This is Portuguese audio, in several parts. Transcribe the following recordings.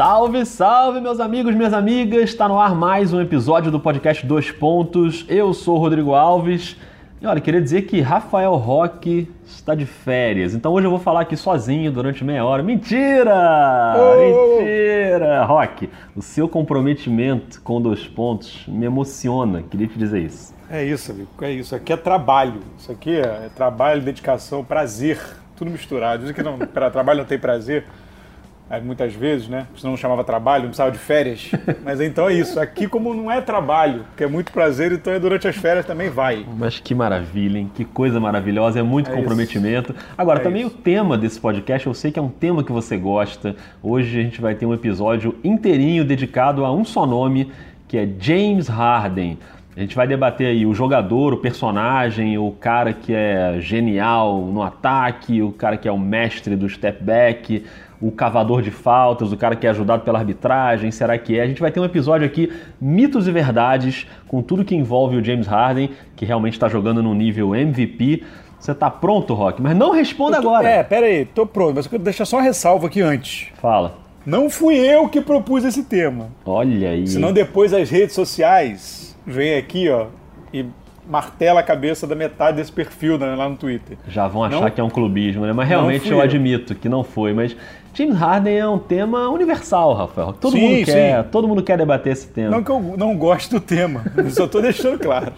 Salve, salve, meus amigos, minhas amigas! Está no ar mais um episódio do podcast Dois Pontos. Eu sou o Rodrigo Alves. E olha, queria dizer que Rafael Roque está de férias. Então hoje eu vou falar aqui sozinho durante meia hora. Mentira! Oh! Mentira! Roque, o seu comprometimento com dois pontos me emociona. Queria te dizer isso. É isso, amigo. É isso. Aqui é trabalho. Isso aqui é trabalho, dedicação, prazer. Tudo misturado. Dizem que não, para trabalho não tem prazer. Aí, muitas vezes, né? Senão não chamava trabalho, não precisava de férias. Mas então é isso. Aqui, como não é trabalho, que é muito prazer, então é durante as férias também vai. Mas que maravilha, hein? Que coisa maravilhosa, é muito É comprometimento. Agora, É também isso. o tema desse podcast, eu sei que é um tema que você gosta. Hoje a gente vai ter um episódio inteirinho dedicado a um só nome, que é James Harden. A gente vai debater aí o jogador, o personagem, o cara que é genial no ataque, o cara que é o mestre do step back, o cavador de faltas, o cara que é ajudado pela arbitragem, será que é? A gente vai ter um episódio aqui, mitos e verdades, com tudo que envolve o James Harden, que realmente está jogando no nível MVP. Você tá pronto, Rock? Mas não responda tô- agora. É, pera aí, tô pronto, mas eu quero deixar só uma ressalva aqui antes. Fala. Não fui eu que propus esse tema. Olha aí. Senão depois as redes sociais vêm aqui, ó, e martela a cabeça da metade desse perfil né, lá no Twitter. Já vão achar Não- que é um clubismo, né? Mas realmente eu eu. admito que não foi. Mas James Harden é um tema universal, Rafael. Todo Sim, mundo quer, sim. todo mundo quer debater esse tema. Não que eu não goste do tema, só tô deixando claro.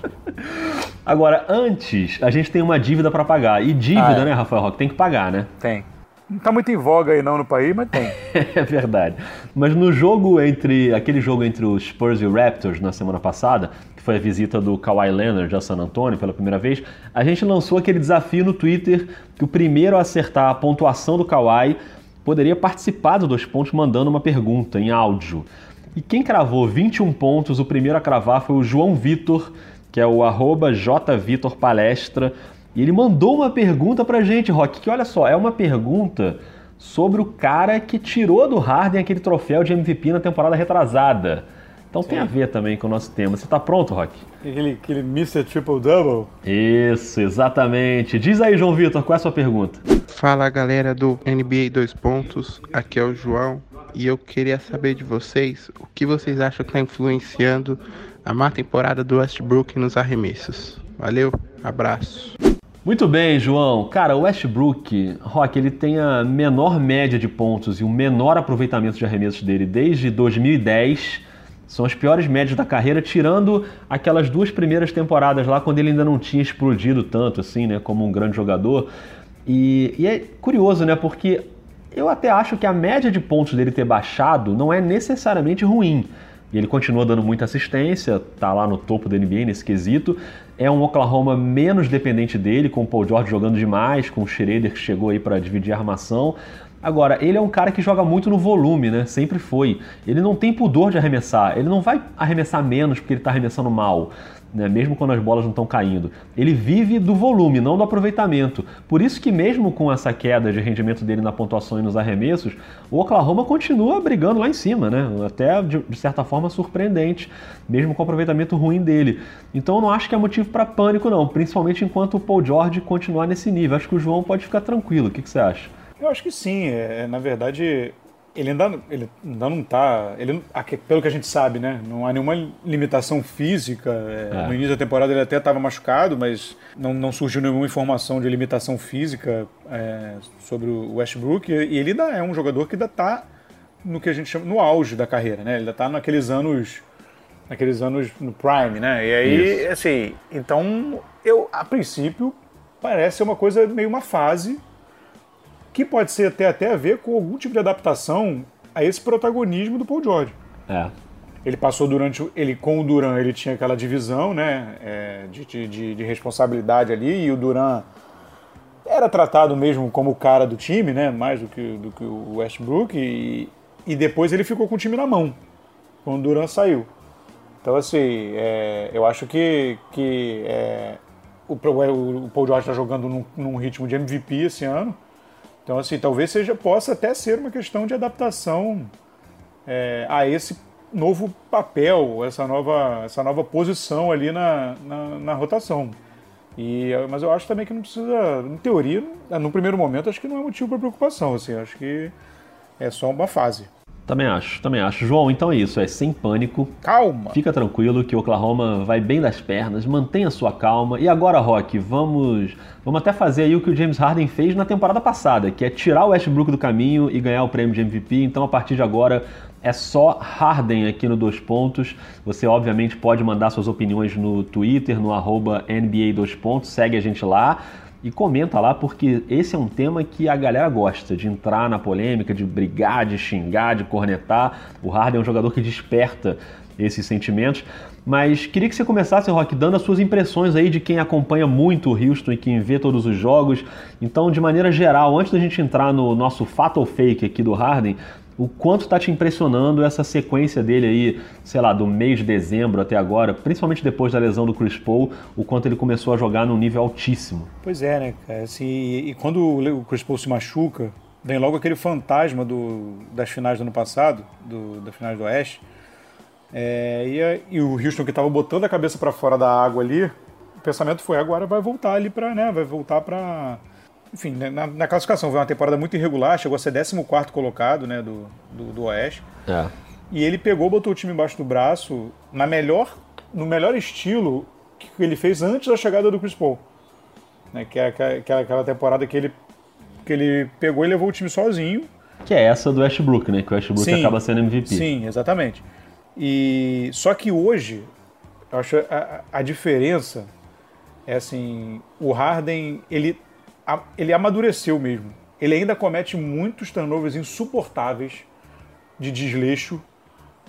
Agora, antes, a gente tem uma dívida para pagar. E dívida, Ah, é. né, Rafael Rock, tem que pagar, né? Tem. Não tá muito em voga aí não no país, mas tem. É verdade. Mas no jogo entre. aquele jogo entre os Spurs e o Raptors na semana passada, que foi a visita do Kawhi Leonard a San Antonio pela primeira vez, a gente lançou aquele desafio no Twitter que o primeiro a acertar a pontuação do Kawhi poderia participar do dois pontos mandando uma pergunta em áudio. E quem cravou 21 pontos, o primeiro a cravar foi o João Vitor, que é o arroba jvitorpalestra. E ele mandou uma pergunta pra gente, Rock, que olha só, é uma pergunta sobre o cara que tirou do Harden aquele troféu de MVP na temporada retrasada. Então tem a ver também com o nosso tema. Você tá pronto, Rock? Aquele, aquele Mr. Triple Double. Isso, exatamente. Diz aí, João Vitor, qual é a sua pergunta? Fala galera do NBA 2 Pontos, aqui é o João e eu queria saber de vocês o que vocês acham que está influenciando a má temporada do Westbrook nos arremessos. Valeu, abraço. Muito bem, João. Cara, o Westbrook, Rock, ele tem a menor média de pontos e o menor aproveitamento de arremessos dele desde 2010. São as piores médias da carreira, tirando aquelas duas primeiras temporadas lá, quando ele ainda não tinha explodido tanto, assim, né, como um grande jogador. E, e é curioso, né, porque eu até acho que a média de pontos dele ter baixado não é necessariamente ruim. E ele continua dando muita assistência, tá lá no topo da NBA nesse quesito. É um Oklahoma menos dependente dele, com o Paul George jogando demais, com o Schroeder que chegou aí para dividir a armação. Agora, ele é um cara que joga muito no volume, né? Sempre foi. Ele não tem pudor de arremessar. Ele não vai arremessar menos porque ele tá arremessando mal, né? Mesmo quando as bolas não estão caindo. Ele vive do volume, não do aproveitamento. Por isso que mesmo com essa queda de rendimento dele na pontuação e nos arremessos, o Oklahoma continua brigando lá em cima, né? Até de, de certa forma surpreendente, mesmo com o aproveitamento ruim dele. Então eu não acho que é motivo para pânico não, principalmente enquanto o Paul George continuar nesse nível. Acho que o João pode ficar tranquilo. O que, que você acha? Eu acho que sim. É, na verdade, ele ainda, ele ainda não tá. Ele, pelo que a gente sabe, né? Não há nenhuma limitação física. É, É. No início da temporada ele até estava machucado, mas não, não surgiu nenhuma informação de limitação física é, sobre o Westbrook. E ele ainda é um jogador que ainda está no que a gente chama no auge da carreira, né? Ele ainda está naqueles anos. Naqueles anos no prime, né? E aí, assim, então eu, a princípio, parece ser uma coisa meio uma fase que pode ser até, até a ver com algum tipo de adaptação a esse protagonismo do Paul George. É. Ele passou durante. Ele, com o Duran, ele tinha aquela divisão né, é, de, de- de, de responsabilidade ali, e o Duran era tratado mesmo como o cara do time, né? Mais do que, do que o Westbrook, e, e depois ele ficou com o time na mão, quando o Duran saiu. Então, assim, é, eu acho que, que é, o, o Paul George está jogando num, num ritmo de MVP esse ano. Então, assim, talvez seja, possa até ser uma questão de adaptação é, a esse novo papel, essa nova, essa nova posição ali na, na, na rotação. E, mas eu acho também que não precisa, em teoria, no primeiro momento, acho que não é motivo para preocupação. Assim, acho que é só uma fase. Também acho, também acho. João, então é isso, é sem pânico. Calma. Fica tranquilo que o Oklahoma vai bem das pernas, mantenha sua calma. E agora, Rock, vamos, vamos até fazer aí o que o James Harden fez na temporada passada, que é tirar o Westbrook do caminho e ganhar o prêmio de MVP. Então, a partir de agora, é só Harden aqui no Dois Pontos. Você, obviamente, pode mandar suas opiniões no Twitter, no arroba NBA Dois Pontos. Segue a gente lá e comenta lá, porque esse é um tema que a galera gosta, de entrar na polêmica, de brigar, de xingar, de cornetar. O Harden é um jogador que desperta esses sentimentos. Mas queria que você começasse, Rock, dando as suas impressões aí de quem acompanha muito o Houston e quem vê todos os jogos. Então, de maneira geral, antes da gente entrar no nosso fato ou fake aqui do Harden, o quanto está te impressionando essa sequência dele aí, sei lá, do mês de dezembro até agora, principalmente depois da lesão do Chris Paul, o quanto ele começou a jogar num nível altíssimo. Pois é, né, cara? Assim, e quando o Chris Paul se machuca, vem logo aquele fantasma do, das finais do ano passado, do, das finais do Oeste. É, e, e, o Houston que estava botando a cabeça para fora da água ali, o pensamento foi agora vai voltar ali para, né, vai voltar para enfim, né, na, na, classificação, foi uma temporada muito irregular, chegou a ser 14 colocado né, do, do, do Oeste. É. E ele pegou, botou o time embaixo do braço na melhor, no melhor estilo que ele fez antes da chegada do Chris Paul. Né, que é aquela, aquela temporada que ele, que ele pegou e levou o time sozinho. Que é essa do Westbrook, né? Que o Westbrook sim, acaba sendo MVP. Sim, exatamente. E só que hoje, eu acho a, a diferença é assim, o Harden, ele ele amadureceu mesmo. Ele ainda comete muitos turnovers insuportáveis de desleixo,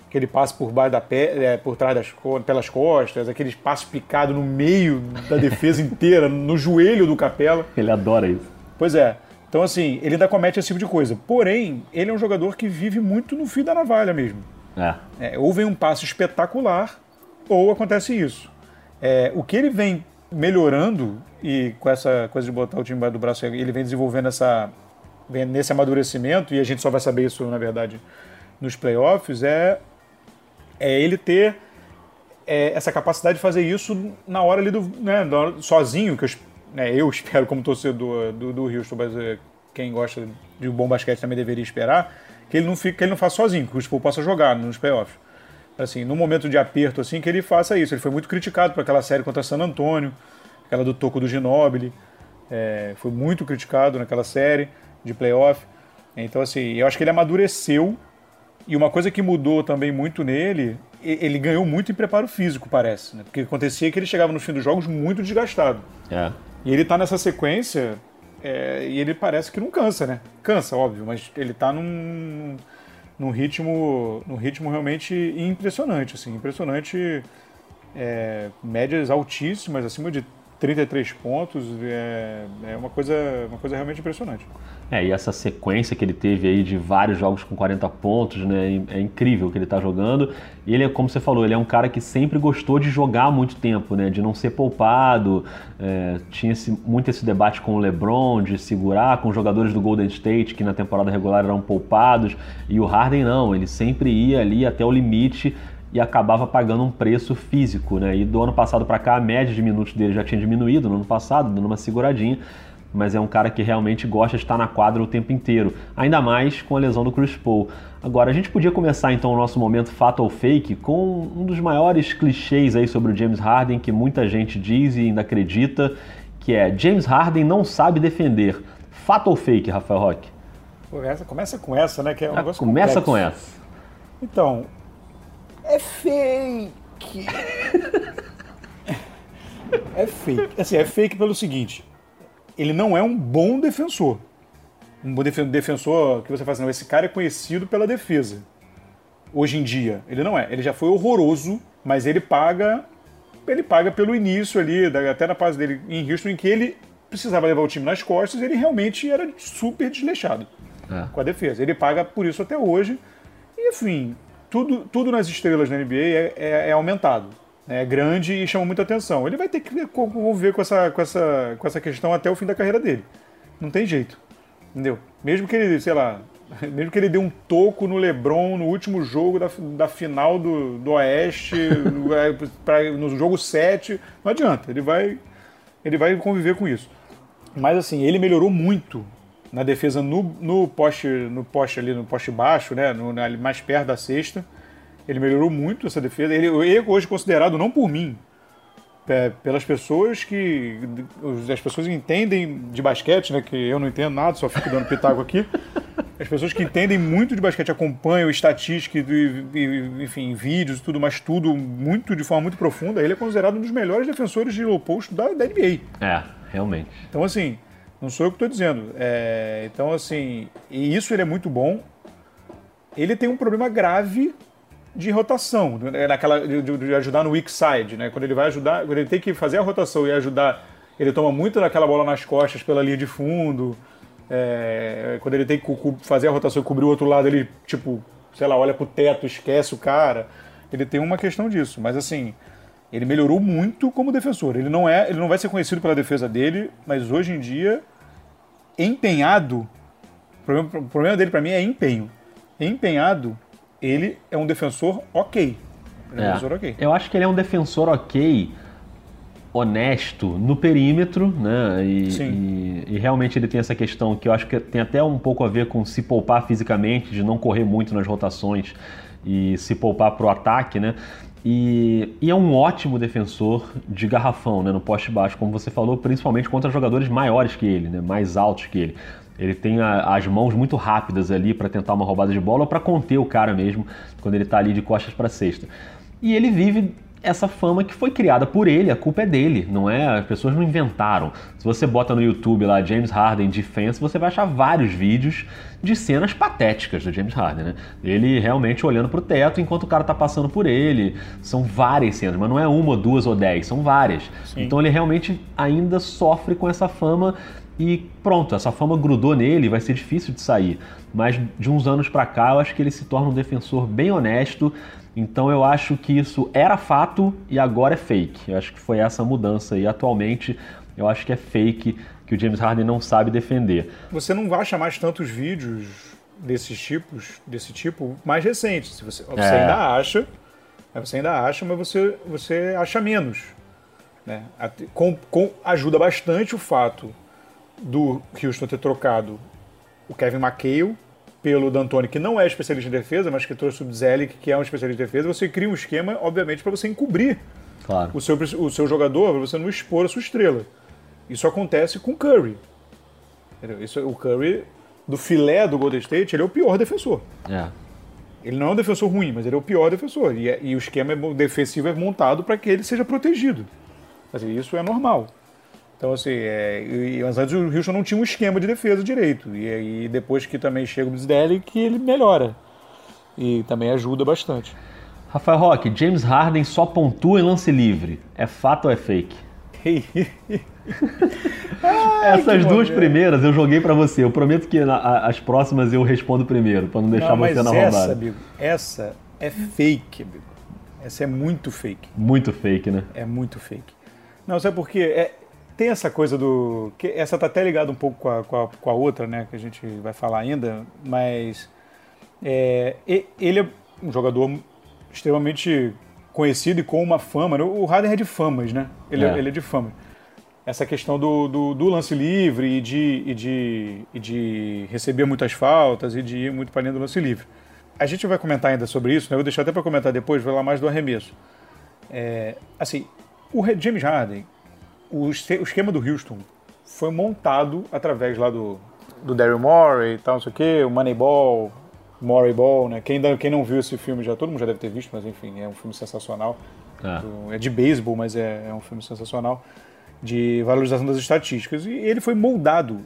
que ele passa por baixo da pé, é, por trás das pelas costas, aqueles passos picados no meio da defesa inteira, no joelho do Capela. Ele adora isso. Pois é. Então, assim, ele ainda comete esse tipo de coisa. Porém, ele é um jogador que vive muito no fio da navalha mesmo. É. É, ou vem um passo espetacular, ou acontece isso. É, o que ele vem melhorando e com essa coisa de botar o time embaixo do braço, ele vem desenvolvendo essa vem nesse amadurecimento e a gente só vai saber isso na verdade nos playoffs é é ele ter é, essa capacidade de fazer isso na hora ali do né, sozinho que eu, né, eu espero como torcedor do, do Houston, mas é, quem gosta de bom basquete também deveria esperar que ele não fique, que ele não faça sozinho, que o Spurs possa jogar nos playoffs. Assim, no momento de aperto assim que ele faça isso. Ele foi muito criticado por aquela série contra San Antonio aquela do toco do Ginobili, é, foi muito criticado naquela série de playoff. Então, assim, eu acho que ele amadureceu. E uma coisa que mudou também muito nele, ele ganhou muito em preparo físico, parece. Né? Porque acontecia que ele chegava no fim dos jogos muito desgastado. É. E ele tá nessa sequência é, e ele parece que não cansa, né? Cansa, óbvio, mas ele tá num, num ritmo, num ritmo realmente impressionante, assim, impressionante. É, médias altíssimas, acima de 33 pontos é, é uma, coisa, uma coisa realmente impressionante. É, e essa sequência que ele teve aí de vários jogos com 40 pontos, né? É incrível o que ele está jogando. E ele é, como você falou, ele é um cara que sempre gostou de jogar muito tempo, né? De não ser poupado. É, tinha esse, muito esse debate com o LeBron, de segurar com os jogadores do Golden State, que na temporada regular eram poupados. E o Harden não, ele sempre ia ali até o limite e acabava pagando um preço físico, né? E do ano passado para cá a média de minutos dele já tinha diminuído no ano passado, dando uma seguradinha, mas é um cara que realmente gosta de estar na quadra o tempo inteiro, ainda mais com a lesão do Chris Paul. Agora, a gente podia começar então o nosso momento fato ou fake com um dos maiores clichês aí sobre o James Harden que muita gente diz e ainda acredita, que é James Harden não sabe defender. Fato ou fake, Rafael Roque? começa com essa, né? Que é um ah, Começa complexo. com essa. Então, é fake. é fake. Assim, é fake pelo seguinte: ele não é um bom defensor. Um bom defensor que você fala assim, não, esse cara é conhecido pela defesa. Hoje em dia, ele não é. Ele já foi horroroso, mas ele paga ele paga pelo início ali, até na fase dele em Houston, em que ele precisava levar o time nas costas, ele realmente era super desleixado é. com a defesa. Ele paga por isso até hoje. E, enfim, tudo, tudo nas estrelas da NBA é, é, é aumentado. Né? É grande e chama muita atenção. Ele vai ter que conviver com essa, com, essa, com essa questão até o fim da carreira dele. Não tem jeito. Entendeu? Mesmo que ele, sei lá, mesmo que ele dê um toco no LeBron no último jogo da, da final do, do Oeste, é, pra, no jogo 7, não adianta. Ele vai, ele vai conviver com isso. Mas assim, ele melhorou muito na defesa no, no poste no poste ali no poste baixo, né, no, ali mais perto da cesta. Ele melhorou muito essa defesa. Ele, ele hoje considerado não por mim, é, pelas pessoas que as pessoas que entendem de basquete, né, que eu não entendo nada, só fico dando pitaco aqui. As pessoas que entendem muito de basquete acompanham estatística, enfim, vídeos e tudo, mas tudo muito de forma muito profunda. Ele é considerado um dos melhores defensores de low post da, da NBA. É, realmente. Então assim, não sou eu que estou dizendo. É, então, assim, e isso ele é muito bom. Ele tem um problema grave de rotação, né, naquela, de, de, ajudar no weak side, né? Quando ele vai ajudar, quando ele tem que fazer a rotação e ajudar, ele toma muito daquela bola nas costas pela linha de fundo. É, quando ele tem que fazer a rotação e cobrir o outro lado, ele, tipo, sei lá, olha pro teto, esquece o cara. Ele tem uma questão disso. Mas assim, ele melhorou muito como defensor. Ele não é, ele não vai ser conhecido pela defesa dele, mas hoje em dia empenhado. O problema, o problema dele para mim é empenho. Empenhado, ele é um defensor ok. É um é. defensor ok. Eu acho que ele é um defensor ok, honesto no perímetro, né? E, e, e, realmente ele tem essa questão que eu acho que tem até um pouco a ver com se poupar fisicamente, de não correr muito nas rotações e se poupar pro ataque, né? E, e, é um ótimo defensor de garrafão, né, no poste baixo, como você falou, principalmente contra jogadores maiores que ele, né, mais altos que ele. Ele tem a, as mãos muito rápidas ali para tentar uma roubada de bola ou para conter o cara mesmo quando ele está ali de costas para cesta. E ele vive essa fama que foi criada por ele, a culpa é dele, não é? As pessoas não inventaram. Se você bota no YouTube lá James Harden Defense, você vai achar vários vídeos de cenas patéticas do James Harden, né? Ele realmente olhando pro teto enquanto o cara tá passando por ele. São várias cenas, mas não é uma, duas ou dez, são várias. Sim. Então ele realmente ainda sofre com essa fama e pronto, essa fama grudou nele, vai ser difícil de sair. Mas de uns anos para cá, eu acho que ele se torna um defensor bem honesto então eu acho que isso era fato e agora é fake. Eu acho que foi essa mudança e atualmente eu acho que é fake que o James Harden não sabe defender. Você não vai achar mais tantos vídeos desses tipos, desse tipo, mais recentes. Você, você é. ainda acha, você ainda acha, mas você, você acha menos. Né? Com, com, ajuda bastante o fato do Houston ter trocado o Kevin McHale pelo D'Antoni, que não é especialista em defesa, mas que trouxe o Zelic, que é um especialista em defesa, você cria um esquema, obviamente, para você encobrir claro. o, seu, o seu jogador, para você não expor a sua estrela. Isso acontece com o Curry. Isso, o Curry, do filé do Golden State, ele é o pior defensor. É. Ele não é um defensor ruim, mas ele é o pior defensor. E, é, e o esquema é defensivo é montado para que ele seja protegido. Assim, isso é normal. Então, assim, é, e, mas antes o Houston não tinha um esquema de defesa direito. E aí, depois que também chega o Bisdelli, que ele melhora. E também ajuda bastante. Rafael Roque, James Harden só pontua em lance livre. É fato ou é fake? Ai, Essas duas primeiras eu joguei para você. Eu prometo que na, as próximas eu respondo primeiro, para não deixar não, você na essa, roubada. Amigo, essa é fake, amigo. Essa é muito fake. Muito fake, né? É muito fake. Não, sabe por quê? É, tem essa coisa do. que Essa tá até ligada um pouco com a, com a, com, a, outra, né? Que a gente vai falar ainda, mas. É, ele é um jogador extremamente conhecido e com uma fama. Né? O Harden é de famas, né? Ele é, ele é de fama. Essa questão do, do, do, lance livre e de, e, de, e de receber muitas faltas e de ir muito para dentro do lance livre. A gente vai comentar ainda sobre isso, né? Eu vou deixar até para comentar depois, vou falar mais do arremesso. É, assim, o James Harden, o, esquema do Houston foi montado através lá do, do Daryl Morey e tal, não sei o quê, o Moneyball, Moneyball, né? Quem, quem não viu esse filme já, todo mundo já deve ter visto, mas enfim, é um filme sensacional. É, é de beisebol, mas é, é, um filme sensacional de valorização das estatísticas. E ele foi moldado,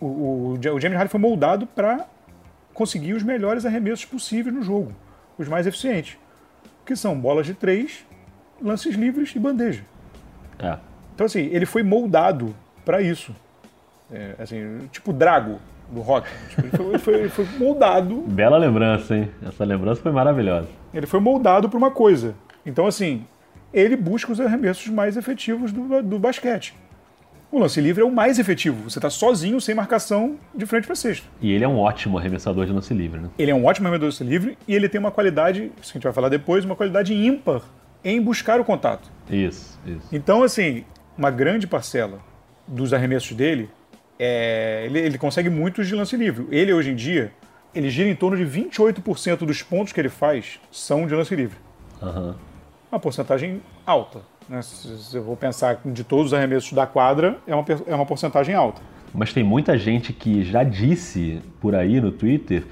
o, o, o James Harden foi moldado para conseguir os melhores arremessos possíveis no jogo, os mais eficientes, que são bolas de três, lances livres e bandeja. É. Então, assim, ele foi moldado para isso. É, assim, tipo Drago, do rock. Tipo, ele, foi, ele, foi, ele, foi, moldado. Bela lembrança, hein? Essa lembrança foi maravilhosa. Ele foi moldado para uma coisa. Então, assim, ele busca os arremessos mais efetivos do, do basquete. O lance livre é o mais efetivo. Você está sozinho, sem marcação, de frente para cesta. E ele é um ótimo arremessador de lance livre, né? Ele é um ótimo arremessador de lance livre e ele tem uma qualidade, isso que a gente vai falar depois, uma qualidade ímpar em buscar o contato. Isso, isso. Então, assim, uma grande parcela dos arremessos dele é, ele, ele consegue muitos de lance livre. Ele, hoje em dia, ele gira em torno de 28% dos pontos que ele faz são de lance livre. Aham. Uma porcentagem alta. Né? Se, se eu vou pensar de todos os arremessos da quadra, é uma, é uma porcentagem alta. Mas tem muita gente que já disse por aí no Twitter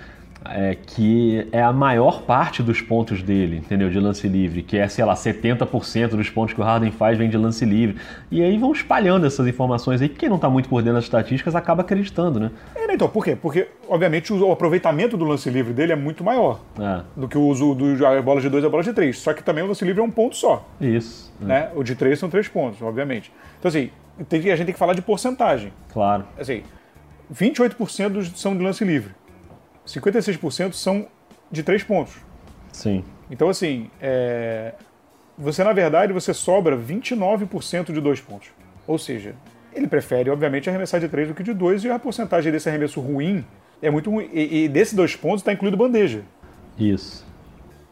é, que é a maior parte dos pontos dele, entendeu? De lance livre, que é, sei lá, 70% dos pontos que o Harden faz vem de lance livre. E aí vão espalhando essas informações aí, que quem não tá muito por dentro das estatísticas acaba acreditando, né? É, né, então, por quê? Porque, obviamente, o, aproveitamento do lance livre dele é muito maior É, do que o uso do bola de dois e a bola de três. Só que também o lance livre é um ponto só. isso. é, Né? O de três são três pontos, obviamente. Então, assim, tem a gente tem que falar de porcentagem. Claro. Assim, 28% dos- são de lance livre. 56% são de três pontos. Sim. Então, assim, é, você, na verdade, você sobra 29% de dois pontos. Ou seja, ele prefere, obviamente, arremessar de três do que de dois, e a porcentagem desse arremesso ruim é muito ruim. E, e desses dois pontos está incluído bandeja. Isso.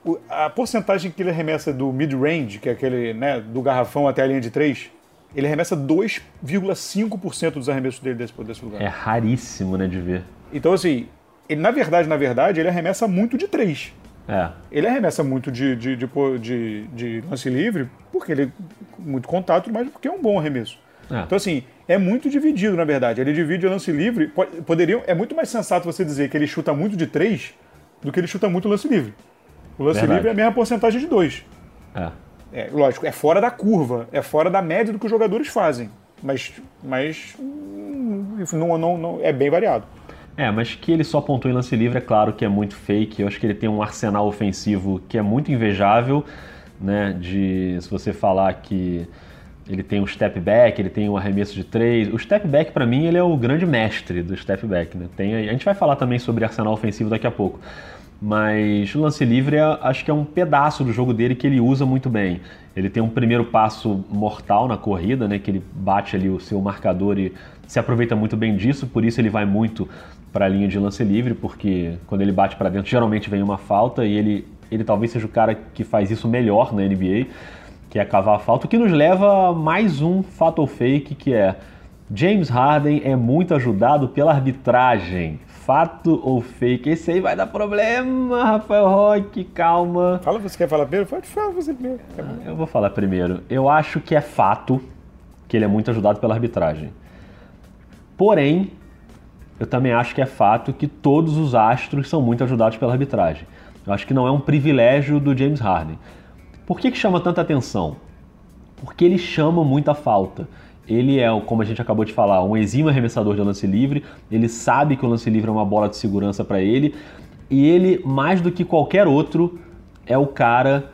O- a porcentagem que ele arremessa do mid-range, que é aquele né, do garrafão até a linha de três, ele arremessa 2,5% dos arremessos dele desse, desse lugar. É raríssimo, né, de ver. Então, assim, ele, na verdade, na verdade, ele arremessa muito de três. É. Ele arremessa muito de, de, de, de- de lance livre, porque ele muito contato, mas porque é um bom arremesso. É. Então, assim, é muito dividido, na verdade. Ele divide o lance livre. po- Poderiam, é muito mais sensato você dizer que ele chuta muito de três do que ele chuta muito lance livre. O lance Verdade. livre é a mesma porcentagem de dois. É. É, lógico, é fora da curva, é fora da média do que os jogadores fazem. Mas, mas hum, não, não, não, é bem variado. É, mas que ele só pontua em lance livre, é claro que é muito fake. Eu acho que ele tem um arsenal ofensivo que é muito invejável, né? De se você falar que ele tem um step back, ele tem um arremesso de três. O step back, pra mim, ele é o grande mestre do step back, né? Tem, a gente vai falar também sobre arsenal ofensivo daqui a pouco. Mas o lance livre é- acho que é um pedaço do jogo dele que ele usa muito bem. Ele tem um primeiro passo mortal na corrida, né? Que ele bate ali o seu marcador e se aproveita muito bem disso, por isso ele vai muito para a linha de lance livre, porque quando ele bate para dentro geralmente vem uma falta e ele, ele talvez seja o cara que faz isso melhor na NBA, que é cavar a falta, o que nos leva a mais um fato ou fake que é James Harden é muito ajudado pela arbitragem. Fato ou fake? Esse aí vai dar problema, Rafael Roque, calma. Fala, você quer falar primeiro? Pode falar você primeiro. Bom. Eu vou falar primeiro. Eu acho que é fato que ele é muito ajudado pela arbitragem. Porém, eu também acho que é fato que todos os astros são muito ajudados pela arbitragem. Eu acho que não é um privilégio do James Harden. Por que, que chama tanta atenção? Porque ele chama muita falta. Ele é, como a gente acabou de falar, um exímio arremessador de lance livre. Ele sabe que o lance livre é uma bola de segurança para ele. E ele, mais do que qualquer outro, é o cara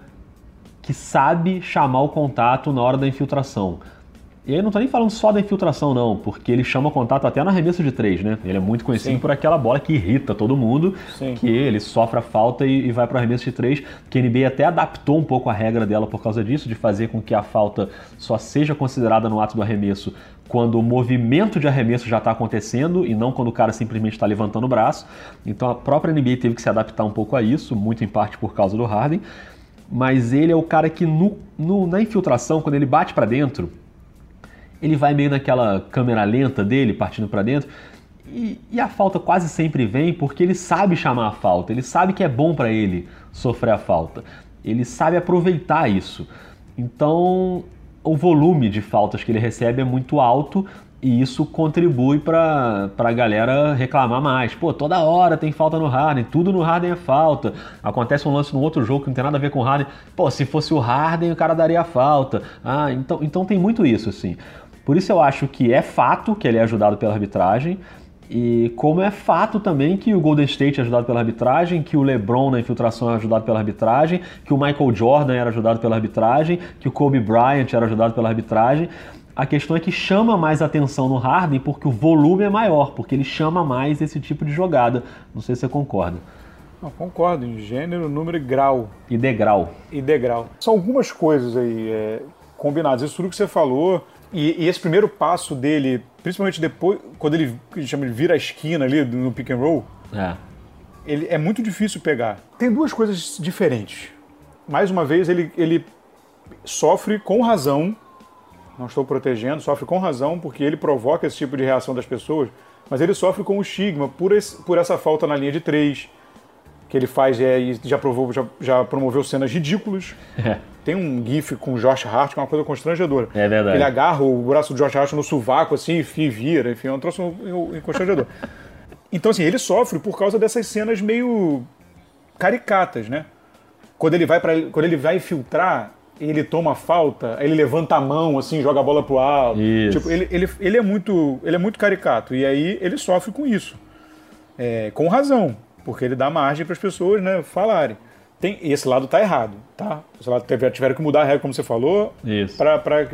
que sabe chamar o contato na hora da infiltração. E aí não tô nem falando só da infiltração, não, porque ele chama contato até no arremesso de três, né? Ele é muito conhecido Sim. por aquela bola que irrita todo mundo, Sim. que ele sofre a falta e, e vai para o arremesso de três, que a NBA até adaptou um pouco a regra dela por causa disso, de fazer com que a falta só seja considerada no ato do arremesso quando o movimento de arremesso já está acontecendo e não quando o cara simplesmente está levantando o braço. Então a própria NBA teve que se adaptar um pouco a isso, muito em parte por causa do Harden. Mas ele é o cara que no, no- na infiltração, quando ele bate para dentro, ele vai meio naquela câmera lenta dele, partindo para dentro, e, e a falta quase sempre vem porque ele sabe chamar a falta, ele sabe que é bom para ele sofrer a falta, ele sabe aproveitar isso. Então, o volume de faltas que ele recebe é muito alto e isso contribui para a galera reclamar mais. Pô, toda hora tem falta no Harden, tudo no Harden é falta. Acontece um lance no outro jogo que não tem nada a ver com o Harden. Pô, se fosse o Harden, o cara daria falta. Ah, então, então tem muito isso, assim. Por isso eu acho que é fato que ele é ajudado pela arbitragem. E como é fato também que o Golden State é ajudado pela arbitragem, que o LeBron na infiltração é ajudado pela arbitragem, que o Michael Jordan era ajudado pela arbitragem, que o Kobe Bryant era ajudado pela arbitragem. A questão é que chama mais atenção no Harden porque o volume é maior, porque ele chama mais esse tipo de jogada. Não sei se você concorda. Não, concordo, em gênero, número e grau. E degrau. e degrau. São algumas coisas aí é, combinadas. Isso tudo que você falou e, e esse primeiro passo dele, principalmente depois, quando ele chama de vira a esquina ali no pick and roll, É. ele é muito difícil pegar. Tem duas coisas diferentes. Mais uma vez, ele, ele sofre com razão não estou protegendo, sofre com razão, porque ele provoca esse tipo de reação das pessoas, mas ele sofre com o estigma por, esse, por essa falta na linha de três, que ele faz é, e já, provou, já, já promoveu cenas ridículas. Tem um gif com o Josh Hart que é uma coisa constrangedora. É verdade. Ele agarra o braço do Josh Hart no sovaco assim e vira, enfim, é um troço constrangedor. então, assim, ele sofre por causa dessas cenas meio caricatas, né? Quando ele vai para quando ele vai infiltrar, ele toma falta, ele levanta a mão, assim, joga a bola pro alto. Isso. Tipo, ele, ele, ele, é muito, ele é muito caricato. E aí ele sofre com isso. É, com razão, porque ele dá margem para as pessoas né, falarem. Tem, esse lado tá errado, tá? Esse lado tiveram que mudar a regra, como você falou,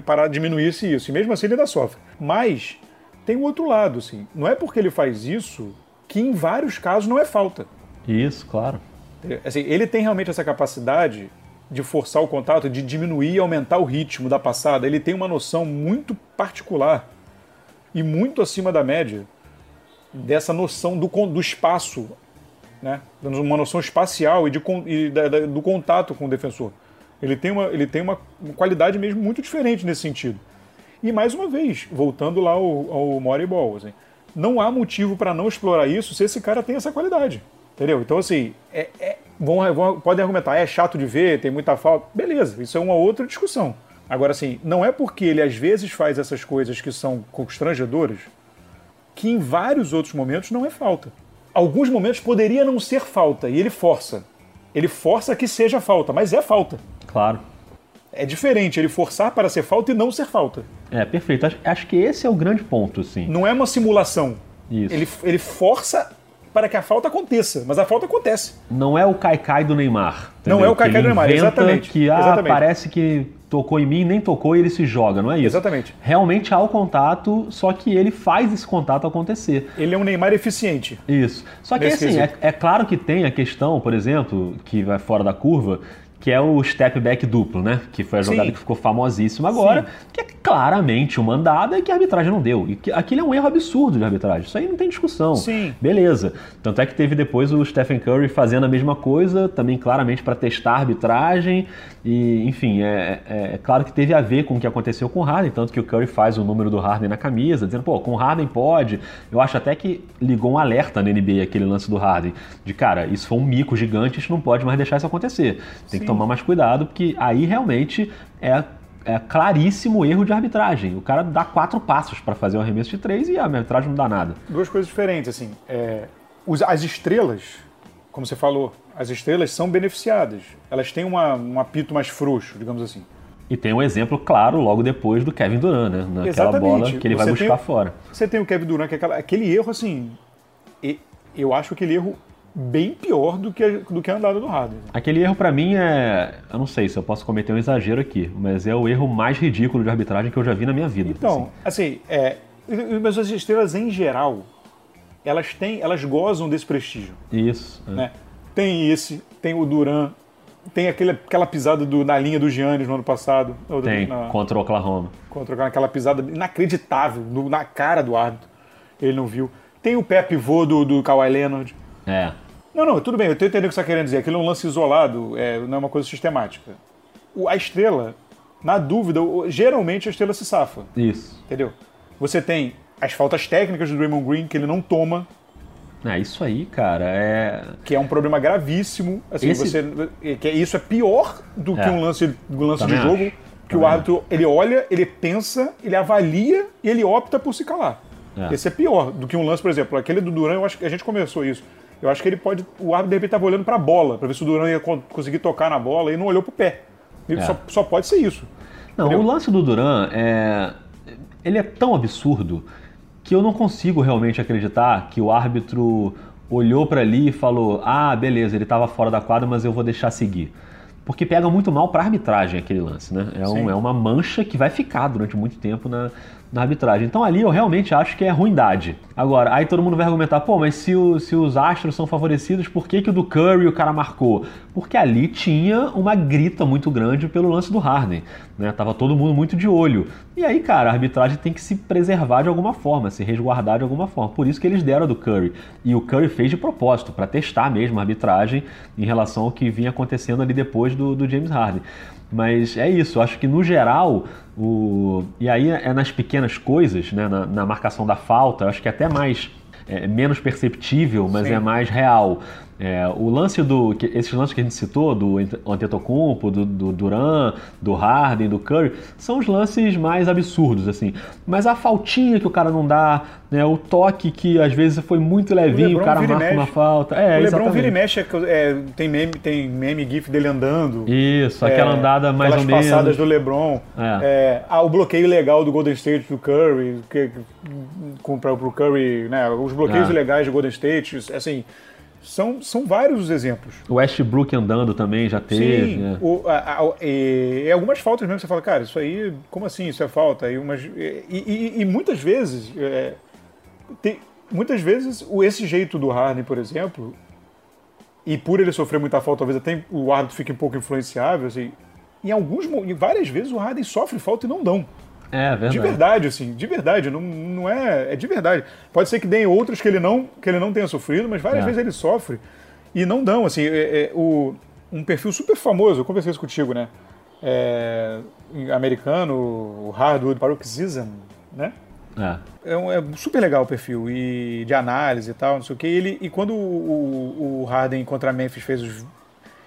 para diminuir-se isso. E mesmo assim ele ainda sofre. Mas tem o outro lado, assim. Não é porque ele faz isso que em vários casos não é falta. Isso, claro. Assim, ele tem realmente essa capacidade de forçar o contato, de diminuir e aumentar o ritmo da passada. Ele tem uma noção muito particular e muito acima da média dessa noção do, do espaço, né? uma noção espacial e, de, e da, da, do contato com o defensor. Ele tem, uma, ele tem uma qualidade mesmo muito diferente nesse sentido. E mais uma vez, voltando lá ao, ao Moneyball, assim, não há motivo para não explorar isso se esse cara tem essa qualidade. Entendeu? Então, assim, é, é, vão, vão, podem argumentar, é chato de ver, tem muita falta. Beleza, isso é uma outra discussão. Agora, assim, não é porque ele às vezes faz essas coisas que são constrangedoras que em vários outros momentos não é falta. Alguns momentos poderia não ser falta e ele força. Ele força que seja falta, mas é falta. Claro. É diferente ele forçar para ser falta e não ser falta. É, perfeito. Acho, acho que esse é o grande ponto, sim. Não é uma simulação. Isso. Ele, ele força para que a falta aconteça, mas a falta acontece. Não é o caicai do Neymar. Entendeu? Não é o caicai do Neymar, exatamente. Que ah, exatamente. parece que tocou em mim, nem tocou e ele se joga, não é isso? Exatamente. Realmente há o contato, só que ele faz esse contato acontecer. Ele é um Neymar eficiente. Isso. Só que assim, é, é, claro que tem a questão, por exemplo, que vai fora da curva, que é o step back duplo, né? Que foi a jogada Sim. que ficou famosíssima agora, Sim. que é claramente uma andada que a arbitragem não deu. E que aquilo é um erro absurdo de arbitragem. Isso aí não tem discussão. Sim. Beleza. Tanto é que teve depois o Stephen Curry fazendo a mesma coisa, também claramente para testar a arbitragem. E, enfim, é, é, é, claro que teve a ver com o que aconteceu com o Harden, tanto que o Curry faz o número do Harden na camisa, dizendo, pô, com o Harden pode. Eu acho até que ligou um alerta na NBA aquele lance do Harden, de cara, isso foi um mico gigante, a gente não pode mais deixar isso acontecer. Tem Sim. que tomar mais cuidado, porque aí realmente é é claríssimo erro de arbitragem. O cara dá quatro passos para fazer o arremesso de três e a arbitragem não dá nada. Duas coisas diferentes, assim. É, as estrelas, como você falou, as estrelas são beneficiadas. Elas têm uma, um apito mais frouxo, digamos assim. E tem um exemplo claro logo depois do Kevin Durant, né? Naquela Exatamente. bola que ele você vai buscar tem, fora. Você tem o Kevin Durant, que é aquela, aquele erro, assim. Eu acho aquele erro bem pior do que, do que a andada do Harden. Aquele erro para mim é, eu não sei se eu posso cometer um exagero aqui, mas é o erro mais ridículo de arbitragem que eu já vi na minha vida. Então, assim, assim é, mas as estrelas em geral, elas têm, elas gozam desse prestígio. Isso. É. Né? Tem esse, tem o Duran, tem aquele, aquela pisada do, na linha do Giannis no ano passado. Tem, na, contra o Oklahoma. Contra aquela pisada inacreditável no, na cara do árbitro. Ele não viu. Tem o pé pivô do, do Kawhi Leonard. É. Não, não, tudo bem, eu estou entendendo o que você está querendo dizer. Aquilo é um lance isolado, é, não é uma coisa sistemática. O, a estrela, na dúvida, geralmente a estrela se safa. Isso. Entendeu? Você tem as faltas técnicas do Draymond Green, que ele não toma. É, isso aí, cara, é. Que é um problema gravíssimo. Assim, Esse... você. Que é, isso é pior do é. que um lance, um lance de jogo. Acho. Que Também o árbitro, ele olha, ele pensa, ele avalia e ele opta por se calar. É. Esse é pior do que um lance, por exemplo, aquele do Duran, eu acho que a gente começou isso. Eu acho que ele pode. O árbitro de repente estava olhando para a bola, para ver se o Duran ia conseguir tocar na bola e não olhou para o pé. É. Só, só, pode ser isso. Não, entendeu? o lance do Duran é. Ele é tão absurdo que eu não consigo realmente acreditar que o árbitro olhou para ali e falou: ah, beleza, ele estava fora da quadra, mas eu vou deixar seguir. Porque pega muito mal para a arbitragem aquele lance, né? É, um, é, uma mancha que vai ficar durante muito tempo na, na arbitragem. Então ali eu realmente acho que é ruindade. Agora, aí todo mundo vai argumentar, pô, mas se, o, se os astros são favorecidos, por que, que o do Curry o cara marcou? Porque ali tinha uma grita muito grande pelo lance do Harden, né? Tava todo mundo muito de olho. E aí, cara, a arbitragem tem que se preservar de alguma forma, se resguardar de alguma forma. Por isso que eles deram do Curry. E o Curry fez de propósito, para testar mesmo a arbitragem em relação ao que vinha acontecendo ali depois do, do James Harden. Mas é isso, eu acho que no geral, o... e aí é nas pequenas coisas, né, na, na marcação da falta, eu acho que é até mais é, menos perceptível, mas Sim. é mais real. É, o lance do. Esses lances que a gente citou, do Antetokounmpo, do, do Duran, do Harden, do Curry, são os lances mais absurdos, assim. Mas a faltinha que o cara não dá, né, o toque que às vezes foi muito levinho, o, o cara marca uma falta. É, o Lebron vira e mexe, é, é, tem, meme, tem meme gif dele andando. Isso, aquela é, andada mais ou menos. passadas do Lebron. É. ah, o bloqueio legal do Golden State do Curry, que, que, para o Curry, né, os bloqueios legais do Golden State, assim são, são vários os exemplos. O Westbrook andando também já teve. Sim, né? o, a, a, e, algumas faltas mesmo você fala, cara, isso aí, como assim isso é falta? E, umas, e, e, e muitas vezes, é, tem, muitas vezes o, esse jeito do Harden, por exemplo, e por ele sofrer muita falta, talvez até o árbitro fique um pouco influenciável, assim, em alguns, em várias vezes o Harden sofre falta e não dão. É, verdade. De verdade, assim, de verdade, não, não é. É de verdade. Pode ser que deem outros que ele não, que ele não tenha sofrido, mas várias é. vezes ele sofre e não dão. Assim, é, é, o, um perfil super famoso, eu conversei isso contigo, né? É, americano, o Hardwood Paroxysm, né? É. É, um, é, super legal o perfil e de análise e tal, não sei o que. E, ele, e quando o, o Harden contra Memphis fez os.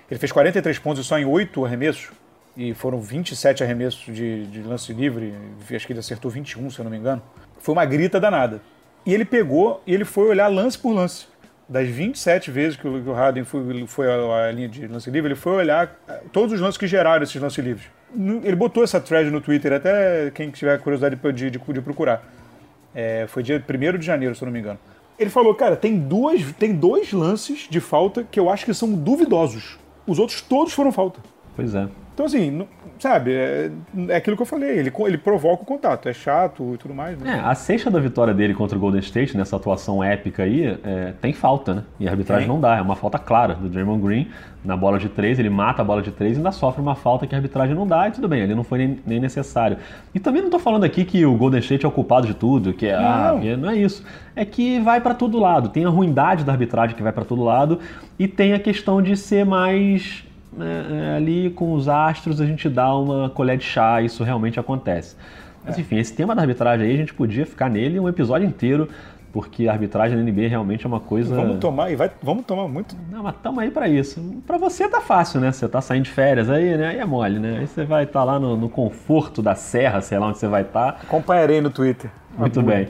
Ele fez 43 pontos só em 8 arremessos e foram 27 arremessos de, de lance livre, acho que ele acertou 21, se eu não me engano. Foi uma grita danada. E ele pegou e ele foi olhar lance por lance. Das 27 vezes que o Harden foi, foi à linha de lance livre, ele foi olhar eh, todos os lances que geraram esses lances livres. Ele botou essa thread no Twitter, até quem tiver curiosidade de, de, de procurar. É, foi dia 1 de janeiro, se eu não me engano. Ele falou, cara, tem, duas, tem dois lances de falta que eu acho que são duvidosos. Os outros todos foram falta. Pois é. Então, assim, sabe, é, é, aquilo que eu falei, ele, ele provoca o contato, é chato e tudo mais. Né? É, a sexta da vitória dele contra o Golden State, nessa atuação épica aí, é, tem falta, né? E a arbitragem não dá, é uma falta clara do Draymond Green na bola de três, ele mata a bola de três e ainda sofre uma falta que a arbitragem não dá, e tudo bem, ele não foi nem, nem necessário. E também não estou falando aqui que o Golden State é o culpado de tudo, que é, ah, não. Ah, não é isso. É que vai para todo lado, tem a ruindade da arbitragem que vai para todo lado, e tem a questão de ser mais é, ali com os astros a gente dá uma colher de chá, isso realmente acontece. Mas é. enfim, esse tema da arbitragem aí a gente podia ficar nele um episódio inteiro, porque a arbitragem na NBA realmente é uma coisa. Vamos tomar e vai, vamos tomar muito. Não, mas tamo aí para isso. Para você tá fácil, né? Você tá saindo de férias aí, né? Aí é mole, né? Aí você vai estar tá lá no, no, conforto da serra, sei lá onde você vai estar. Tá. Acompanharei no Twitter. Muito bem.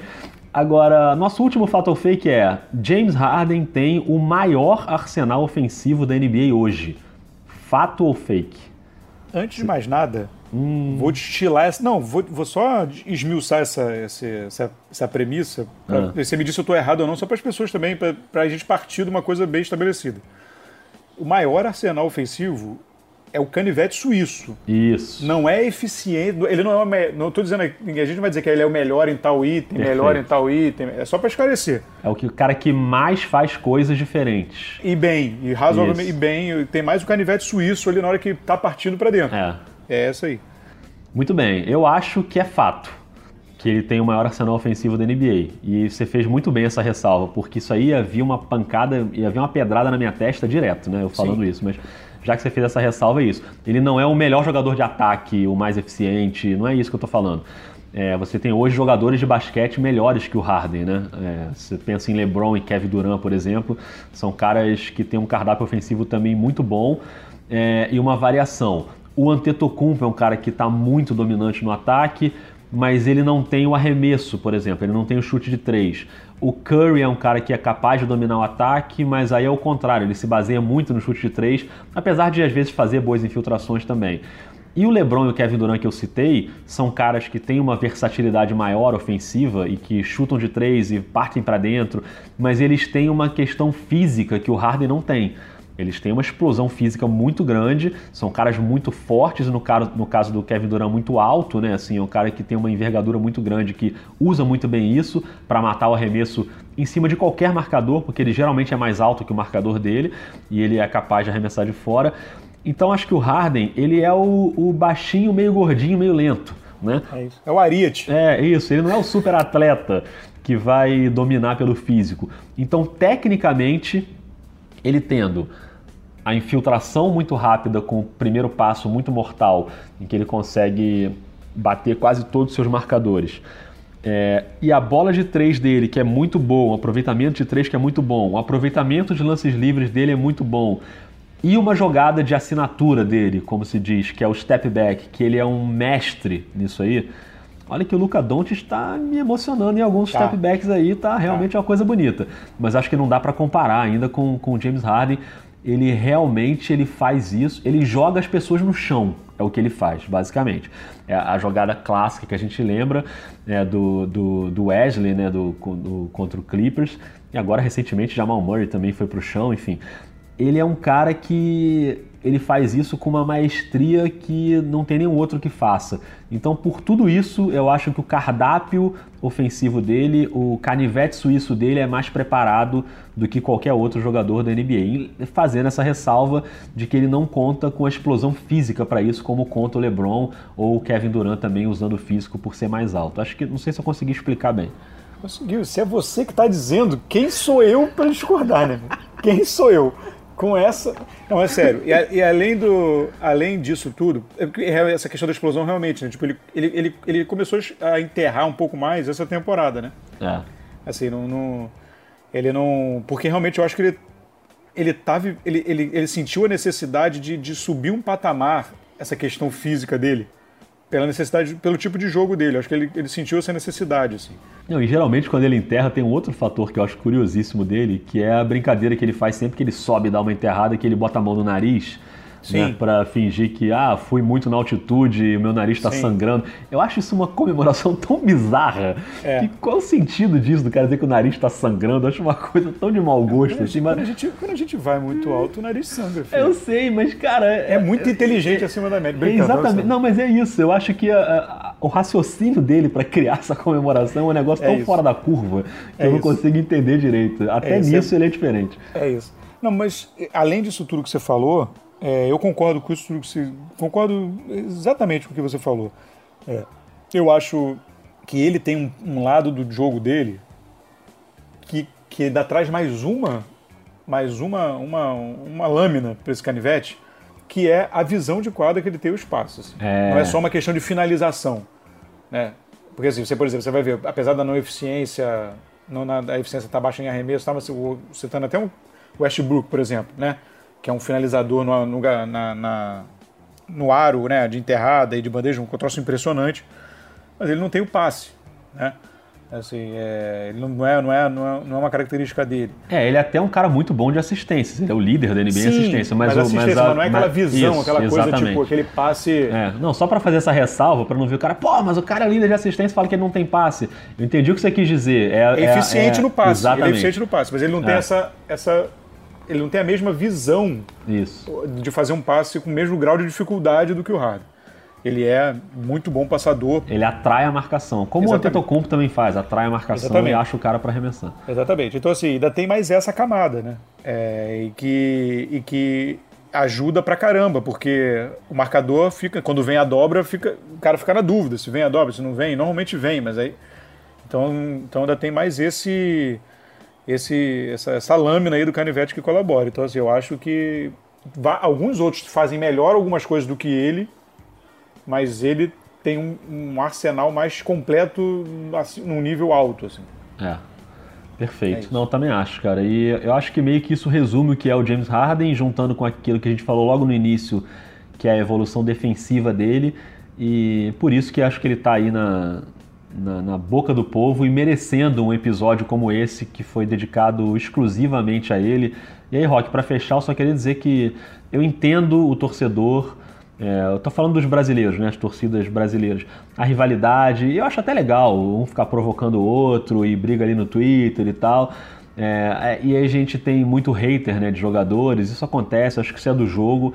Agora, nosso último fato ou fake é: James Harden tem o maior arsenal ofensivo da NBA hoje. Fato ou fake? Antes de mais nada, hum. vou destilar essa. Não, vou, vou só esmiuçar essa, essa, essa, essa premissa. Pra, ah. Você me disse se eu estou errado ou não, só para as pessoas também, para a gente partir de uma coisa bem estabelecida. O maior arsenal ofensivo é o canivete suíço. Isso. Não é eficiente. Ele não é. Uma, não estou dizendo. A gente vai dizer que ele é o melhor em tal item, Perfeito. melhor em tal item. É só para esclarecer. É o que o cara que mais faz coisas diferentes. E bem, e razoavelmente e bem. Tem mais o canivete suíço ali na hora que está partindo para dentro. É. É essa aí. Muito bem. Eu acho que é fato que ele tem o maior arsenal ofensivo da NBA. E você fez muito bem essa ressalva, porque isso aí havia uma pancada, havia uma pedrada na minha testa direto, né? Eu falando Sim. isso. Mas já que você fez essa ressalva, é isso. Ele não é o melhor jogador de ataque, o mais eficiente, não é isso que eu estou falando. É, você tem hoje jogadores de basquete melhores que o Harden, né? É, você pensa em LeBron e Kevin Durant, por exemplo, são caras que têm um cardápio ofensivo também muito bom é, e uma variação. O Antetokounmpo é um cara que está muito dominante no ataque, mas ele não tem o arremesso, por exemplo, ele não tem o chute de três. O Curry é um cara que é capaz de dominar o ataque, mas aí é o contrário, ele se baseia muito no chute de três, apesar de às vezes fazer boas infiltrações também. E o LeBron e o Kevin Durant que eu citei são caras que têm uma versatilidade maior ofensiva e que chutam de três e partem para dentro, mas eles têm uma questão física que o Harden não tem. Eles têm uma explosão física muito grande, são caras muito fortes, no caso, no caso do Kevin Durant, muito alto, né? Assim, é um cara que tem uma envergadura muito grande, que usa muito bem isso para matar o arremesso em cima de qualquer marcador, porque ele geralmente é mais alto que o marcador dele e ele é capaz de arremessar de fora. Então acho que o Harden, ele é o, o baixinho, meio gordinho, meio lento. Né? É isso. É o Ariete. É, isso. Ele não é o super atleta que vai dominar pelo físico. Então, tecnicamente, ele tendo a infiltração muito rápida com o primeiro passo muito mortal, em que ele consegue bater quase todos os seus marcadores. É, e a bola de três dele, que é muito bom, o aproveitamento de três que é muito bom, o aproveitamento de lances livres dele é muito bom. E uma jogada de assinatura dele, como se diz, que é o step back, que ele é um mestre nisso aí. Olha que o Luca Doncic está me emocionando em alguns tá. step backs aí, tá realmente tá. uma coisa bonita. Mas acho que não dá para comparar ainda com, com o James Harden. Ele realmente ele faz isso, ele joga as pessoas no chão, é o que ele faz, basicamente. É a jogada clássica que a gente lembra é, do, do, do, Wesley, né, do, do, contra o Clippers, e agora recentemente Jamal Murray também foi para o chão, enfim. Ele é um cara que ele faz isso com uma maestria que não tem nenhum outro que faça. Então, por tudo isso, eu acho que o cardápio ofensivo dele, o canivete suíço dele é mais preparado do que qualquer outro jogador da NBA. Fazendo essa ressalva de que ele não conta com a explosão física para isso, como conta o LeBron ou o Kevin Durant também usando o físico por ser mais alto. Acho que não sei se eu consegui explicar bem. Conseguiu. Se é você que está dizendo, quem sou eu para discordar, né? Quem sou eu? Com essa. Não, é sério. E, e, além, do, além disso tudo, é essa questão da explosão realmente, né? Tipo, ele, ele, ele, ele começou a enterrar um pouco mais essa temporada, né? É. Assim, não, não. Ele não. Porque realmente eu acho que ele. Ele, tava, ele, ele, ele sentiu a necessidade de, de subir um patamar, essa questão física dele pela necessidade, pelo tipo de jogo dele. Acho que ele, ele sentiu essa necessidade, assim. Não, e geralmente quando ele enterra tem um outro fator que eu acho curiosíssimo dele, que é a brincadeira que ele faz sempre que ele sobe e dá uma enterrada, que ele bota a mão no nariz né, para fingir que ah, fui muito na altitude e meu nariz está sangrando. Eu acho isso uma comemoração tão bizarra. É. Que qual o sentido disso do cara dizer que o nariz está sangrando? Eu acho uma coisa tão de mau gosto. assim, mas... quando, a gente, quando a gente vai muito alto, o nariz sangra. Filho. Eu sei, mas cara. É, é muito inteligente é, acima da média. exatamente. Não, mas é isso. Eu acho que a, a, o raciocínio dele para criar essa comemoração é um negócio é tão isso. fora da curva que eu não isso. consigo entender direito. Até nisso ele é diferente. É isso. Não, mas além disso tudo que você falou, é, eu concordo com isso, concordo exatamente com o que você falou. É, eu acho que ele tem um, um, lado do jogo dele que, que ainda traz mais uma, mais uma, uma, uma lâmina para esse canivete, que é a visão de quadra que ele tem o espaço. Assim. É. Não é só uma questão de finalização. Né? Porque assim, você, por exemplo, você vai ver, apesar da não eficiência, não na, a eficiência está baixa em arremesso, estava citando até um Westbrook, por exemplo, né? Que é um finalizador no, no, na, na, no aro né, de enterrada e de bandeja, um troço impressionante, mas ele não tem o passe. Né? Assim, é, ele não é, não, é, não, é, não é uma característica dele. É, ele é até um cara muito bom de assistência. Ele é o líder da NBA Sim, em assistência. Mas, mas, assistência, mas, a, mas não é aquela visão, isso, aquela coisa exatamente. tipo, aquele passe. É, não, só para fazer essa ressalva, para não ver o cara, pô, mas o cara é líder de assistência fala que ele não tem passe. Eu entendi o que você quis dizer. É, é, é eficiente no passe. Exatamente. Ele é eficiente no passe, mas ele não tem essa, essa ele não tem a mesma visão Isso. de fazer um passe com o mesmo grau de dificuldade do que o Harden. Ele é muito bom passador. Ele atrai a marcação, como Exatamente. o Antetokounmpo também faz, atrai a marcação Exatamente. e acha o cara para arremessar. Exatamente. Então assim, ainda tem mais essa camada, né? É, e, que, e que ajuda pra caramba, porque o marcador fica, quando vem a dobra, fica, o cara fica na dúvida se vem a dobra, se não vem, normalmente vem, mas aí então, então ainda tem mais esse esse, essa, essa lâmina aí do canivete que colabora. Então, assim, eu acho que alguns outros fazem melhor algumas coisas do que ele, mas ele tem um, um arsenal mais completo assim, num nível alto. Assim. É. Perfeito. É Não, também acho, cara. E eu acho que meio que isso resume o que é o James Harden, juntando com aquilo que a gente falou logo no início, que é a evolução defensiva dele. E por isso que acho que ele está aí na, na, na, boca do povo e merecendo um episódio como esse que foi dedicado exclusivamente a ele. E aí, Rock, para fechar, eu só queria dizer que eu entendo o torcedor. É, eu tô falando dos brasileiros, né? As torcidas brasileiras. A rivalidade, eu acho até legal um ficar provocando o outro e briga ali no Twitter e tal. É, é e aí a gente tem muito hater né, de jogadores, isso acontece, acho que isso é do jogo.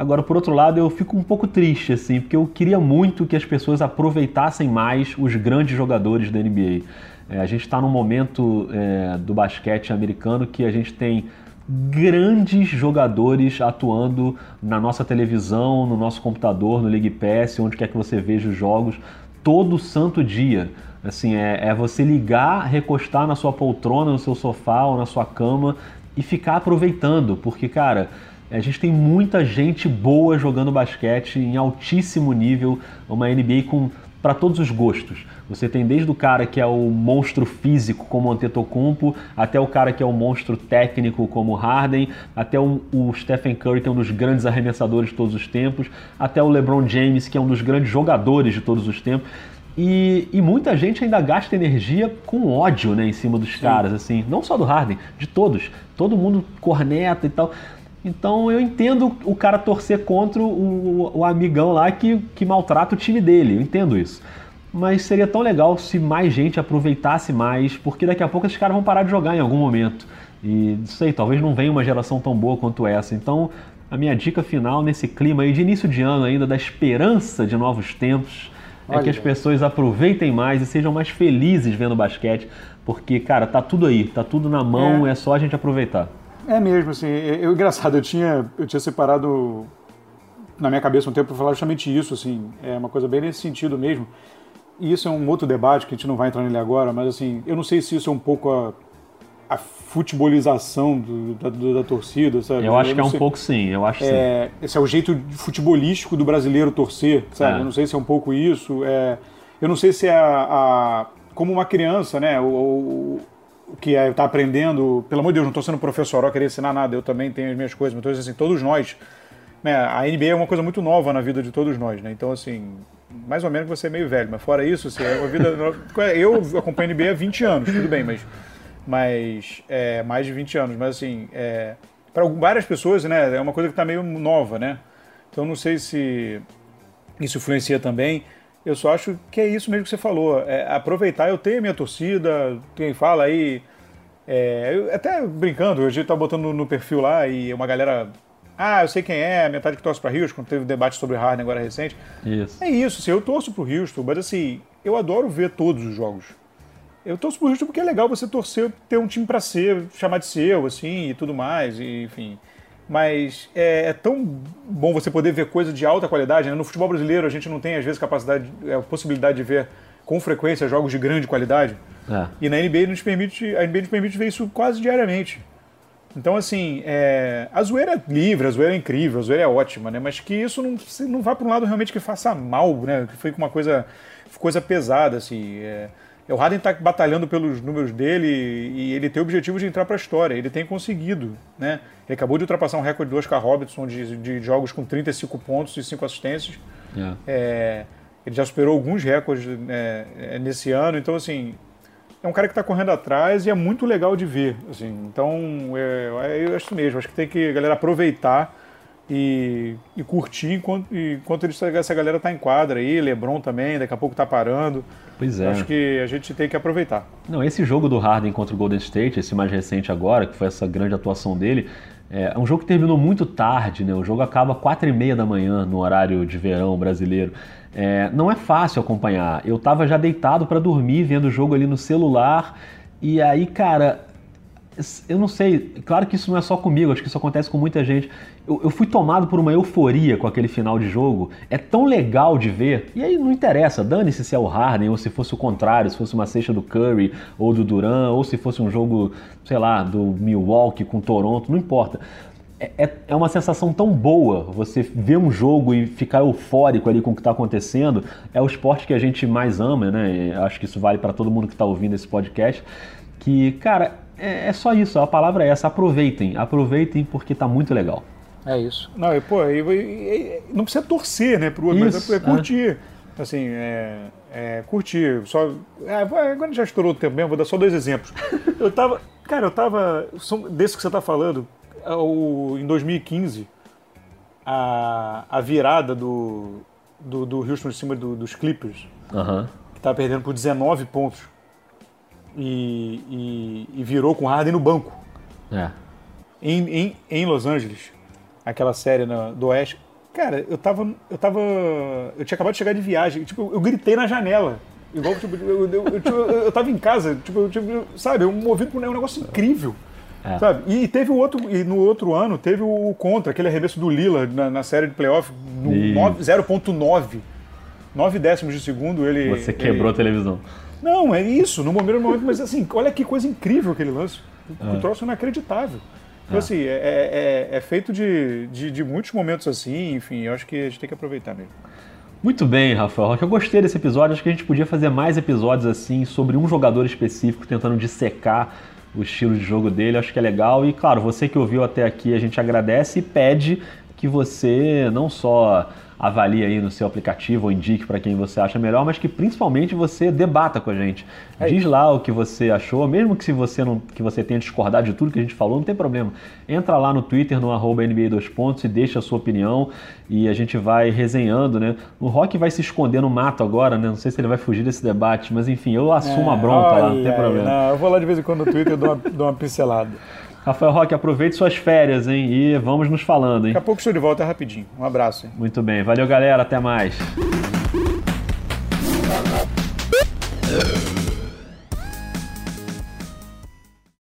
Agora, por outro lado, eu fico um pouco triste, assim, porque eu queria muito que as pessoas aproveitassem mais os grandes jogadores da NBA. É, a gente está num momento é, do basquete americano que a gente tem grandes jogadores atuando na nossa televisão, no nosso computador, no League Pass, onde quer que você veja os jogos, todo santo dia. Assim, é, é você ligar, recostar na sua poltrona, no seu sofá ou na sua cama e ficar aproveitando, porque, cara, A gente tem muita gente boa jogando basquete em altíssimo nível, uma NBA com para todos os gostos. Você tem desde o cara que é o monstro físico como o Antetokounmpo, até o cara que é o monstro técnico como o Harden, até o, o, Stephen Curry que é um dos grandes arremessadores de todos os tempos, até o LeBron James que é um dos grandes jogadores de todos os tempos. E, e, muita gente ainda gasta energia com ódio né, em cima dos Sim. caras, assim, não só do Harden, de todos. Todo mundo corneta e tal. Então eu entendo o cara torcer contra o, o amigão lá que, que maltrata o time dele, eu entendo isso. Mas seria tão legal se mais gente aproveitasse mais, porque daqui a pouco esses caras vão parar de jogar em algum momento. E não sei, talvez não venha uma geração tão boa quanto essa. Então, a minha dica final nesse clima aí de início de ano ainda, da esperança de novos tempos, Olha. é que as pessoas aproveitem mais e sejam mais felizes vendo basquete, porque, cara, tá tudo aí, tá tudo na mão, é, é só a gente aproveitar. É mesmo, assim, eu, engraçado, eu tinha, eu tinha separado na minha cabeça um tempo para falar justamente isso, assim, é uma coisa bem nesse sentido mesmo. E isso é um outro debate que a gente não vai entrar nele agora, mas assim, eu não sei se isso é um pouco a, a futebolização do, da, do, da, torcida, sabe? Eu acho eu que é um pouco sim, eu acho é, sim. Esse é o jeito futebolístico do brasileiro torcer, sabe? É. Eu não sei se é um pouco isso, é, eu não sei se é a, a como uma criança, né? O, que é, tá aprendendo, pelo amor de Deus, não estou sendo professor, ó, querer ensinar nada, eu também tenho as minhas coisas, mas assim, todos nós, né, a NBA é uma coisa muito nova na vida de todos nós, né, então assim, mais ou menos você é meio velho, mas fora isso, assim, é uma vida, eu acompanho a NBA há 20 anos, tudo bem, mas, mas é, mais de 20 anos, mas assim, é, para várias pessoas, né, é uma coisa que está meio nova, né, então não sei se isso influencia também, eu só acho que é isso mesmo que você falou. É aproveitar, eu tenho a minha torcida, quem fala aí. É, até brincando, gente tá botando no perfil lá e uma galera. Ah, eu sei quem é, metade que torce para Houston, teve um debate sobre Harden agora recente. Isso. É isso, assim, eu torço pro Houston, mas assim, eu adoro ver todos os jogos. Eu torço pro Houston porque é legal você torcer, ter um time para ser, chamar de seu, assim, e tudo mais, e, enfim mas é, é, tão bom você poder ver coisa de alta qualidade. Né? No futebol brasileiro a gente não tem às vezes capacidade, é, a possibilidade de ver com frequência jogos de grande qualidade. É. E na NBA nos permite, a NBA nos permite ver isso quase diariamente. Então, assim, é, a zoeira é livre, a zoeira é incrível, a zoeira é ótima, né? Mas que isso não, não vá para um lado realmente que faça mal, né? Que foi uma coisa, coisa pesada, assim. É, o Harden está batalhando pelos números dele e ele tem o objetivo de entrar para a história. Ele tem conseguido, né? Ele acabou de ultrapassar um recorde do Oscar Robertson de, de jogos com 35 pontos e 5 assistências. Yeah. É, ele já superou alguns recordes né, é, nesse ano. Então, assim, é um cara que está correndo atrás e é muito legal de ver. Assim. Então, é, eu acho mesmo. Acho que tem que a galera aproveitar e, e curtir enquanto, enquanto essa galera está em quadra aí. Lebron também, daqui a pouco está parando. Pois é. Acho que a gente tem que aproveitar. Não, esse jogo do Harden contra o Golden State, esse mais recente agora, que foi essa grande atuação dele, é um jogo que terminou muito tarde, né? O jogo acaba quatro e meia da manhã no horário de verão brasileiro. É, não é fácil acompanhar. Eu tava já deitado para dormir vendo o jogo ali no celular e aí, cara, eu não sei, claro que isso não é só comigo, acho que isso acontece com muita gente. Eu, eu, fui tomado por uma euforia com aquele final de jogo, é tão legal de ver, e aí não interessa, dane-se se é o Harden ou se fosse o contrário, se fosse uma cesta do Curry ou do Duran, ou se fosse um jogo, sei lá, do Milwaukee com Toronto, não importa. É, é, é uma sensação tão boa você ver um jogo e ficar eufórico ali com o que está acontecendo. É o esporte que a gente mais ama, né? Acho que isso vale para todo mundo que está ouvindo esse podcast. Que, cara, é, é, só isso, a palavra é essa, aproveitem, aproveitem porque tá muito legal. É isso. Não, e, pô, e, e, não precisa torcer, né, pro outro, mas é, é curtir. É. Assim, é, é, curtir. Só, é, agora já estourou o tempo mesmo, vou dar só dois exemplos. Eu tava, cara, eu tava, desse que você tá falando, o, em 2015, a, a virada do, do, do Houston em cima do, dos Clippers, uhum. que tava perdendo por 19 pontos e, e, e virou com Harden no banco. É. Em, em, em Los Angeles, aquela série na, do Oeste. Cara, eu tava. Eu tava. Eu tinha acabado de chegar de viagem. Tipo, eu gritei na janela. Igual, tipo, eu, eu, eu, eu tava em casa, tipo, tipo sabe, eu movido por um negócio incrível. É. Sabe? E teve o outro, e no outro ano teve o contra, aquele arremesso do Lila na, na série de playoff, no 0.9. 9 décimos de segundo ele. Você quebrou ele, a televisão. Não, é isso, no primeiro momento, mas assim, olha que coisa incrível aquele lance. O é. troço é inacreditável. Então, assim, é, é, é feito de, de, de, muitos momentos assim, enfim, eu acho que a gente tem que aproveitar mesmo. Muito bem, Rafael. Eu gostei desse episódio. Acho que a gente podia fazer mais episódios assim sobre um jogador específico, tentando dissecar o estilo de jogo dele. Acho que é legal. E claro, você que ouviu até aqui, a gente agradece e pede que você não só avalie aí no seu aplicativo ou indique para quem você acha melhor, mas que principalmente você debata com a gente. É Diz lá o que você achou, mesmo que se você não que você tenha discordado de tudo que a gente falou, não tem problema. Entra lá no Twitter no arroba NBA 2 pontos e deixa a sua opinião e a gente vai resenhando, né? O Rock vai se esconder no mato agora, né? Não sei se ele vai fugir desse debate, mas enfim, eu assumo é, a bronca lá, não tem problema. Não, eu vou lá de vez em quando no Twitter e dou dou uma pincelada. Rafael Roque, aproveite suas férias, hein? E vamos nos falando, hein? Daqui a pouco estou de volta rapidinho. Um abraço. Hein? Muito bem. Valeu, galera. Até mais.